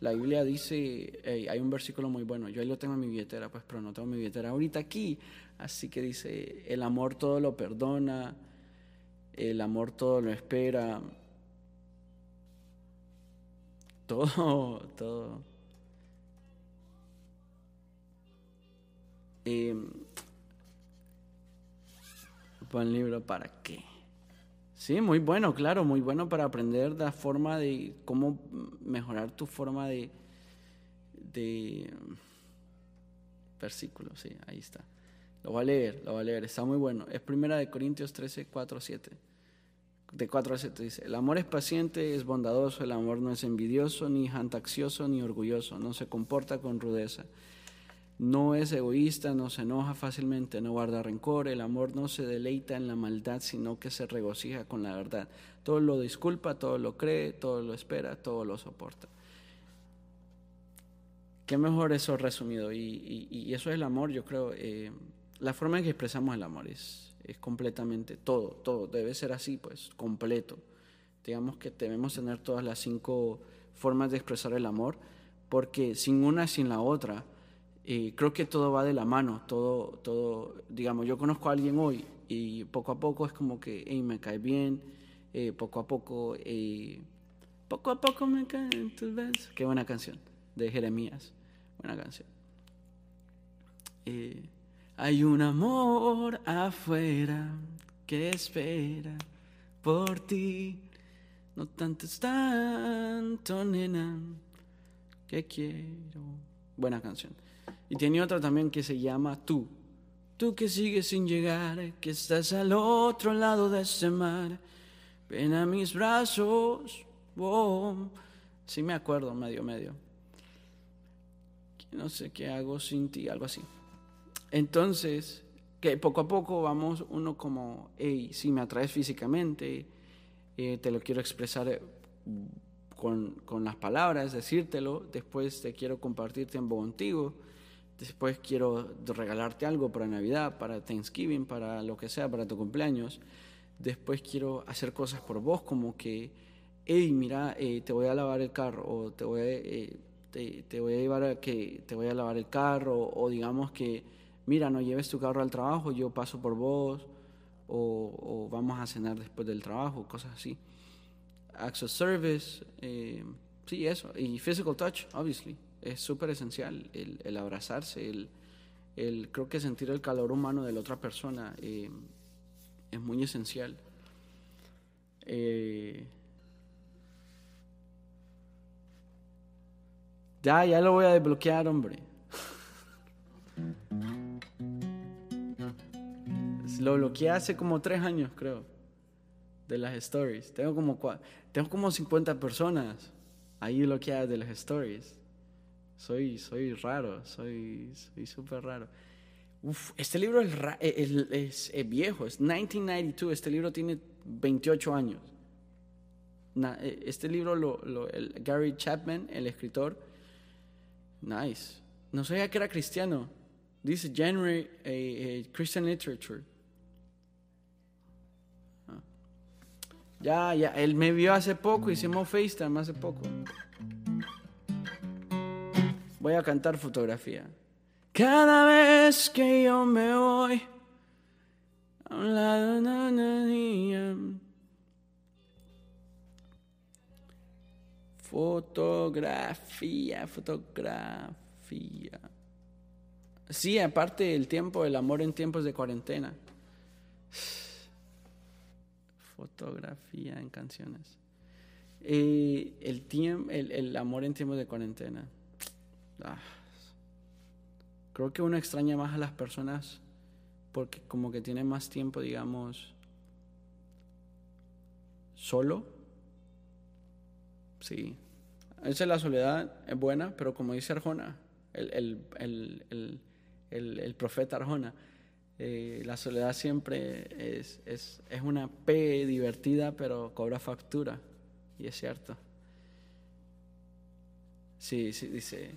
La Biblia dice, hay un versículo muy bueno, yo ahí lo tengo en mi billetera, pues, pero no tengo mi billetera ahorita aquí, así que dice, el amor todo lo perdona, el amor todo lo espera, todo, todo. Eh, Buen libro para qué. Sí, muy bueno, claro, muy bueno para aprender la forma de cómo mejorar tu forma de, de versículo, sí, ahí está. Lo voy a leer, lo voy a leer, está muy bueno. Es primera de Corintios 13, 4, 7. De 4 a 7 dice, el amor es paciente, es bondadoso, el amor no es envidioso, ni jantaxioso, ni orgulloso, no se comporta con rudeza no es egoísta, no se enoja fácilmente, no guarda rencor, el amor no se deleita en la maldad, sino que se regocija con la verdad. Todo lo disculpa, todo lo cree, todo lo espera, todo lo soporta. Qué mejor eso resumido. Y, eso es el amor, yo creo. Eh, la forma en que expresamos el amor es, es completamente todo, todo. Debe ser así, pues, completo. Digamos que debemos tener todas las cinco formas de expresar el amor, porque sin una, sin la otra, y creo que todo va de la mano, todo, todo, digamos, yo conozco a alguien hoy y poco a poco es como que, hey, me cae bien, eh, poco a poco, eh, poco a poco me caen tus besos. Qué buena canción, de Jeremías, buena canción. Eh, hay un amor afuera que espera por ti, no tanto es tanto, nena, que quiero. Buena canción. Y tiene otra también que se llama Tú. Tú que sigues sin llegar, que estás al otro lado de ese mar. Ven a mis brazos. Oh. Sí me acuerdo, medio, medio. no sé qué hago sin ti, algo así. Entonces, que poco a poco vamos uno como, hey, si me atraes físicamente, eh, te lo quiero expresar eh, con, con, las palabras, decírtelo, después te quiero compartir tiempo contigo Después quiero regalarte algo para Navidad, para Thanksgiving, para lo que sea, para tu cumpleaños. Después quiero hacer cosas por vos, como que, hey, mira, eh, te voy a lavar el carro, o te voy a, eh, a llevar a que te voy a lavar el carro, o digamos que, mira, no lleves tu carro al trabajo, yo paso por vos, o, vamos a cenar después del trabajo, cosas así. Of service, eh, sí, eso. Y physical touch, obviously es súper esencial el, abrazarse, el, el, creo que sentir el calor humano de la otra persona eh, es muy esencial. Eh, ya, ya lo voy a desbloquear, hombre. Lo bloqueé hace como tres años, creo, de las stories. Tengo como, tengo como 50 personas ahí bloqueadas de las stories. Soy, soy raro, soy súper raro. Este libro es, es, es, viejo, es 1992, este libro tiene 28 años. Eh, este libro, lo, el Gary Chapman, el escritor, nice. No sabía que era cristiano. Dice January eh, eh, Christian Literature. Ah. Ya, ya, él me vio hace poco, hicimos FaceTime hace poco. Voy a cantar fotografía. Cada vez que yo me voy a un lado de una niña. Fotografía, fotografía. Sí, aparte el tiempo, el amor en tiempos de cuarentena. Fotografía en canciones. Eh, el, tiempo, el, amor en tiempos de cuarentena. Ah. Creo que uno extraña más a las personas porque como que tiene más tiempo, digamos, solo. Sí. A veces la soledad es buena, pero como dice Arjona, el, el profeta Arjona, eh, la soledad siempre es, es, es una P divertida, pero cobra factura. Y es cierto. Sí, sí, dice.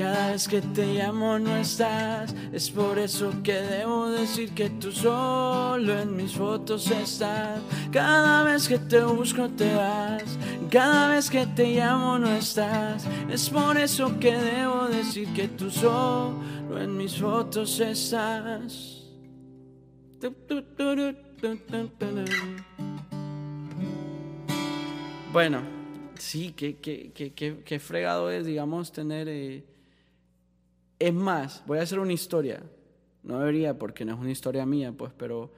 cada vez que te llamo no estás. Es por eso que debo decir que tú solo en mis fotos estás. Cada vez que te busco te vas, cada vez que te llamo no estás. Es por eso que debo decir que tú solo en mis fotos estás. Bueno. Sí, qué, qué, fregado es, digamos, tener... Eh, es más, voy a hacer una historia. No debería porque no es una historia mía, pues, pero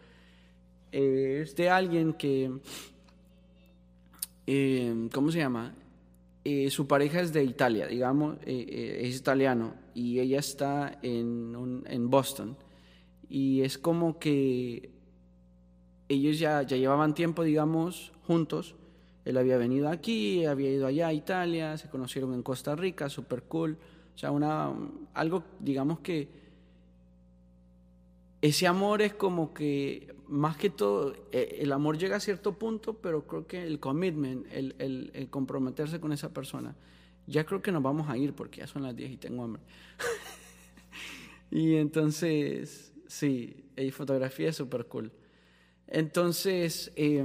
eh, es de alguien que... Eh, ¿Cómo se llama? su pareja es de Italia, digamos, es italiano y ella está en, en Boston. Y es como que ellos ya, ya llevaban tiempo, digamos, juntos él había venido aquí, había ido allá a Italia, se conocieron en Costa Rica, super cool. O sea, una, algo, digamos que ese amor es como que, más que todo, e, el amor llega a cierto punto, pero creo que el commitment, el, el, comprometerse con esa persona, ya creo que nos vamos a ir porque ya son las 10 y tengo hambre. y entonces, sí, y fotografía es súper cool. Entonces, eh,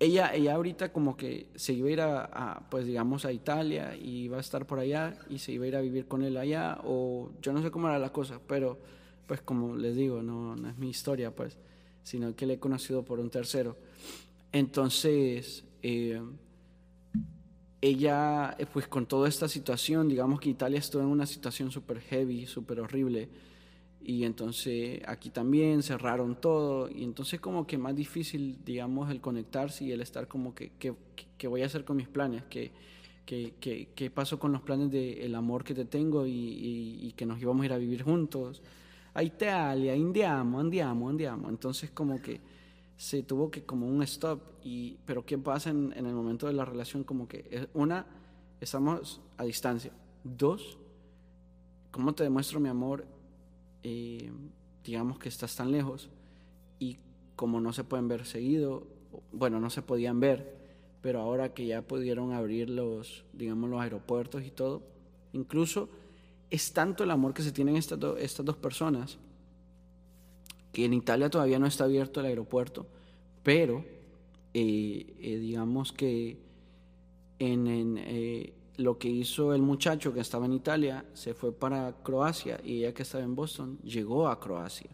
ella, ella ahorita como que se iba a ir a, pues digamos, a Italia y iba a estar por allá y se iba a ir a vivir con él allá o yo no sé cómo era la cosa, pero pues como les digo, no, no es mi historia pues, sino que le he conocido por un tercero. Entonces, eh, ella, eh, pues con toda esta situación, digamos que Italia estuvo en una situación súper heavy, súper horrible y entonces aquí también cerraron todo y entonces como que más difícil digamos el conectarse y el estar como que qué voy a hacer con mis planes qué qué pasó con los planes del el amor que te tengo y, y, que nos íbamos a ir a vivir juntos. A Italia andiamo andiamo andiamo. Entonces como que se tuvo que como un stop y pero qué pasa en, en el momento de la relación como que una estamos a distancia. Dos cómo te demuestro mi amor eh, digamos que estás tan lejos y como no se pueden ver seguido, bueno, no se podían ver, pero ahora que ya pudieron abrir los, digamos, los aeropuertos y todo, incluso es tanto el amor que se tienen estas, estas dos personas que en Italia todavía no está abierto el aeropuerto, pero eh, eh, digamos que en, en lo que hizo el muchacho que estaba en Italia, se fue para Croacia y ella que estaba en Boston llegó a Croacia,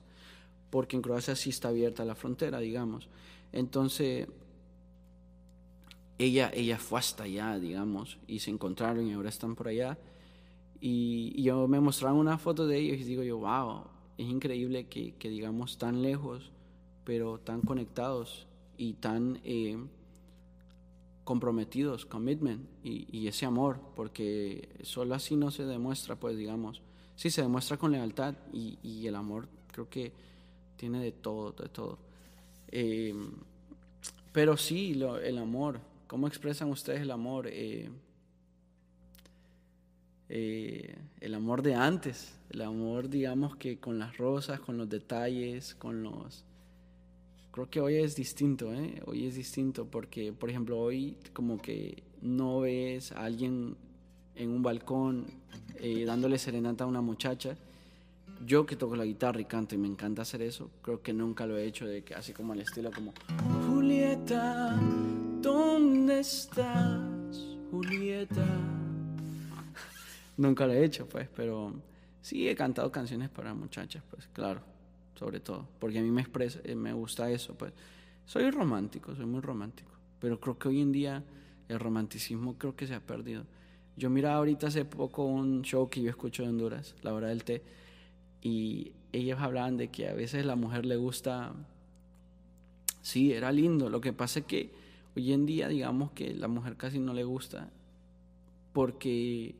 porque en Croacia sí está abierta la frontera, digamos. Entonces, ella, ella fue hasta allá, digamos, y se encontraron y ahora están por allá. Y, yo me mostraron una foto de ellos y digo yo, wow, es increíble que, digamos, tan lejos, pero tan conectados y tan... Eh, comprometidos, commitment y, ese amor, porque solo así no se demuestra, pues digamos, sí se demuestra con lealtad y, el amor creo que tiene de todo, de todo. Em, pero sí, el amor, ¿Cómo expresan ustedes el amor? Eh, eh, el amor de antes, el amor, digamos que con las rosas, con los detalles, con los... Creo que hoy es distinto, ¿eh? Hoy es distinto porque, por ejemplo, hoy como que no ves a alguien en un balcón eh, dándole serenata a una muchacha. Yo que toco la guitarra y canto y me encanta hacer eso, creo que nunca lo he hecho de que así como al estilo como Julieta, ¿dónde estás? Julieta. nunca lo he hecho, pues, pero sí he cantado canciones para muchachas, pues, claro, sobre todo, porque a mí me expresa, eh, me gusta eso, pues. Soy romántico, soy muy romántico, pero creo que hoy en día el romanticismo creo que se ha perdido. Yo miraba ahorita hace poco un show que yo escucho de Honduras, La Hora del Té, y ellos hablaban de que a veces la mujer le gusta, sí, era lindo, lo que pasa es que hoy en día digamos que la mujer casi no le gusta porque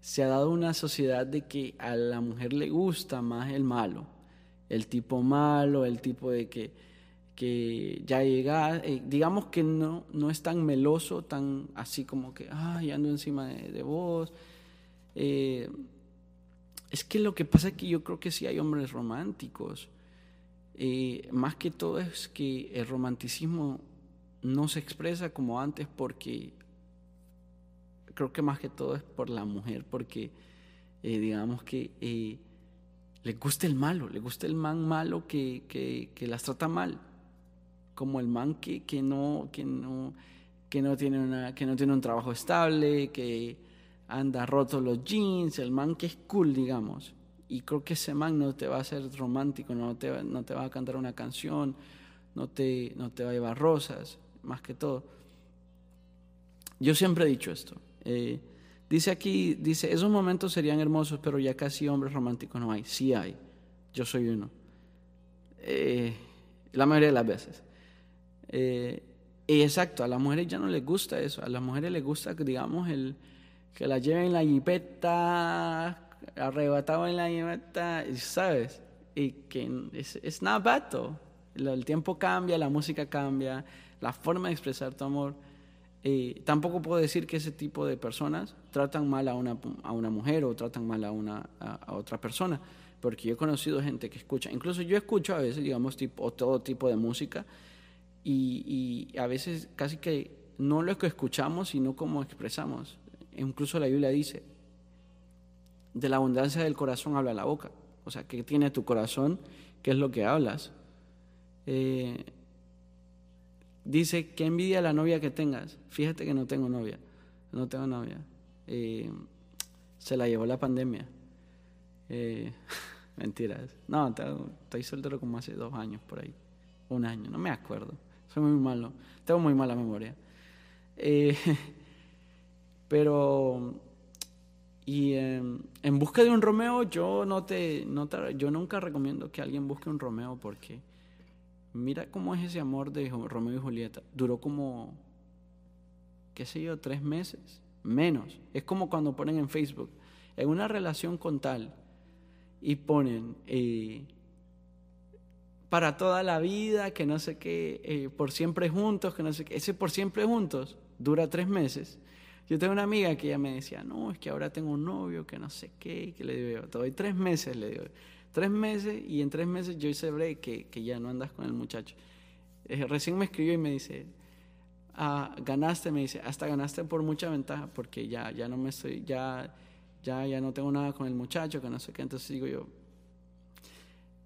se ha dado una sociedad de que a la mujer le gusta más el malo, el tipo malo, el tipo de que que ya llega, eh, digamos que no, no es tan meloso, tan así como que, ay, ando encima de, vos. Eh, es que lo que pasa es que yo creo que sí hay hombres románticos. Eh, más que todo es que el romanticismo no se expresa como antes porque creo que más que todo es por la mujer, porque digamos que le gusta el malo, le gusta el man malo que, que las trata mal como el man que, que, no, que, no, que, no tiene una, que no tiene un trabajo estable, que anda roto los jeans, el man que es cool, digamos. Y creo que ese man no te va a hacer romántico, no te, no te va a cantar una canción, no te, no te va a llevar rosas, más que todo. Yo siempre he dicho esto. Eh, dice aquí, dice, esos momentos serían hermosos, pero ya casi hombres románticos no hay. Sí hay. Yo soy uno. Eh, la mayoría de las veces. Eh, y exacto, a las mujeres ya no les gusta eso. A las mujeres les gusta, digamos, el que la lleven en la jipeta, arrebatado en la jipeta, ¿sabes? Y que es, nada El tiempo cambia, la música cambia, la forma de expresar tu amor. Eh, tampoco puedo decir que ese tipo de personas tratan mal a una, a una mujer o tratan mal a, una, a, otra persona, porque yo he conocido gente que escucha, incluso yo escucho a veces, digamos, tipo, todo tipo de música, y, a veces casi que no lo que escuchamos, sino cómo expresamos. Incluso la Biblia dice, de la abundancia del corazón habla la boca. O sea, ¿qué tiene tu corazón? ¿Qué es lo que hablas? Eh, dice, que envidia la novia que tengas. Fíjate que no tengo novia. No tengo novia. Se la llevó la pandemia. Eh, mentiras. No, estoy soltero como hace dos años por ahí. Un año, no me acuerdo. Soy muy malo. Tengo muy mala memoria. Pero, y en busca de un Romeo, yo no te, no yo nunca recomiendo que alguien busque un Romeo porque mira cómo es ese amor de Romeo y Julieta. Duró como, qué sé yo, tres meses, menos. Es como cuando ponen en Facebook, en una relación con tal, y ponen, eh, para toda la vida, que no sé qué, eh, por siempre juntos, que no sé qué. Ese por siempre juntos dura tres meses. Yo tengo una amiga que ella me decía, no, es que ahora tengo un novio, que no sé qué, que le digo, te doy tres meses, le digo. Tres meses y en tres meses yo hice que, que ya no andas con el muchacho. Eh, recién me escribió y me dice, ah, ganaste, me dice, hasta ganaste por mucha ventaja porque ya, ya no me estoy, ya, ya, ya no tengo nada con el muchacho, que no sé qué. Entonces digo yo,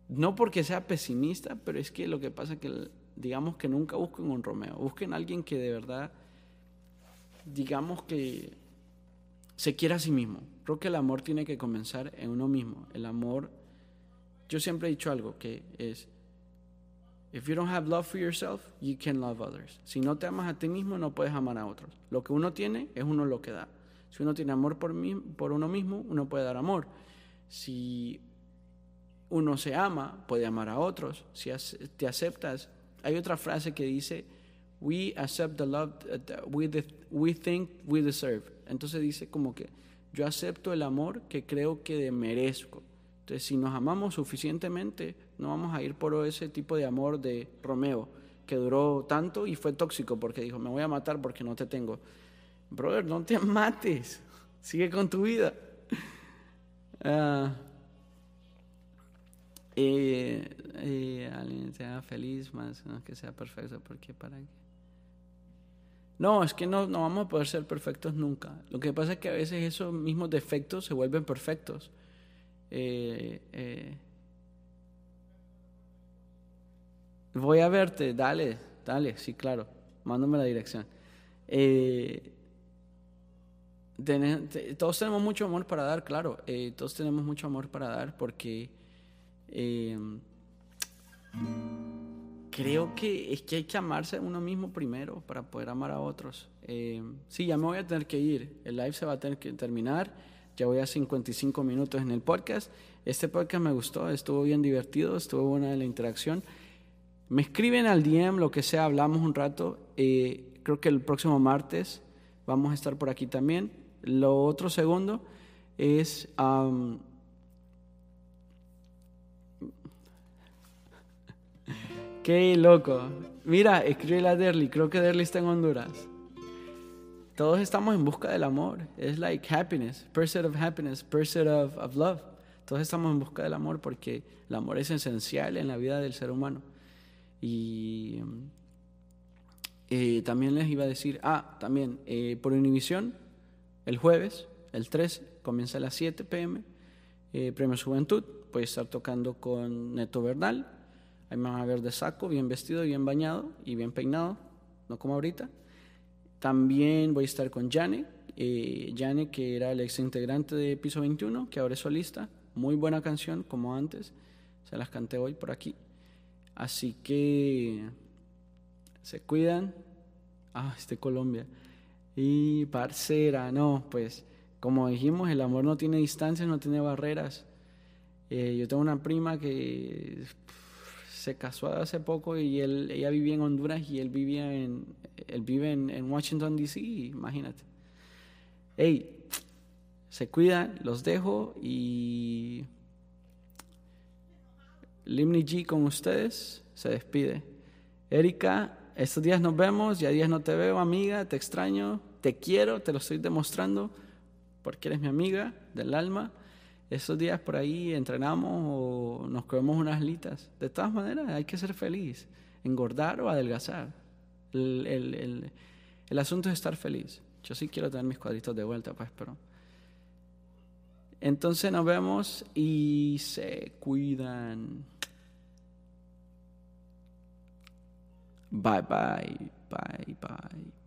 no porque sea pesimista, pero es que lo que pasa es que, digamos que nunca busquen un Romeo, busquen a alguien que de verdad, digamos que se quiera a sí mismo. Creo que el amor tiene que comenzar en uno mismo. El amor, yo siempre he dicho algo que es, if you don't have love for yourself, you can love others. Si no te amas a ti mismo, no puedes amar a otros. Lo que uno tiene es uno lo que da. Si uno tiene amor por, mí, por uno mismo, uno puede dar amor. Si uno se ama, puede amar a otros. Si te aceptas, hay otra frase que dice, we accept the love we, think we deserve. Entonces dice como que yo acepto el amor que creo que merezco. Entonces, si nos amamos suficientemente, no vamos a ir por ese tipo de amor de Romeo, que duró tanto y fue tóxico porque dijo, me voy a matar porque no te tengo. Brother, no te mates, sigue con tu vida. Uh, alguien sea feliz más que sea perfecto, porque para qué. No, es que no, no vamos a poder ser perfectos nunca. Lo que pasa es que a veces esos mismos defectos se vuelven perfectos. Eh, eh, voy a verte, dale, dale, sí, claro, mándame la dirección. Eh, todos tenemos mucho amor para dar, claro, todos tenemos mucho amor para dar porque creo que es que hay que amarse a uno mismo primero para poder amar a otros. sí, ya me voy a tener que ir, el live se va a tener que terminar. Ya voy a 55 minutos en el podcast. Este podcast me gustó, estuvo bien divertido, estuvo buena la interacción. Me escriben al DM, lo que sea, hablamos un rato. Eh, creo que el próximo martes vamos a estar por aquí también. Lo otro segundo es... Qué loco. Mira, escribe a Derly. Creo que Derly está en Honduras. Todos estamos en busca del amor. Es like happiness, pursuit of happiness, pursuit of, of love. Todos estamos en busca del amor porque el amor es esencial en la vida del ser humano. Y eh, también les iba a decir, ah, también eh, por Univisión, el jueves, el 13, comienza a las 7 pm, eh, Premio Juventud, a estar tocando con Neto Bernal, ahí me van a ver de saco, bien vestido, bien bañado y bien peinado, no como ahorita. También voy a estar con Jane, eh, que era el ex integrante de Piso 21, que ahora es solista. Muy buena canción, como antes. Se las canté hoy por aquí. Así que se cuidan. Ah, este Colombia. Y parcera, no, pues como dijimos, el amor no tiene distancias, no tiene barreras. Eh, yo tengo una prima que se casó hace poco y él, ella vivía en Honduras y él vivía en, él vive en, Washington D.C., imagínate. Hey, se cuidan, los dejo y Limni G con ustedes se despide. Erika, estos días nos vemos, ya días no te veo, amiga, te extraño, te quiero, te lo estoy demostrando porque eres mi amiga del alma. Esos días por ahí entrenamos o nos comemos unas litas. De todas maneras, hay que ser feliz, engordar o adelgazar. El, el, el, asunto es estar feliz. Yo sí quiero tener mis cuadritos de vuelta, pues, pero... Entonces nos vemos y se cuidan. Bye, bye, bye, bye.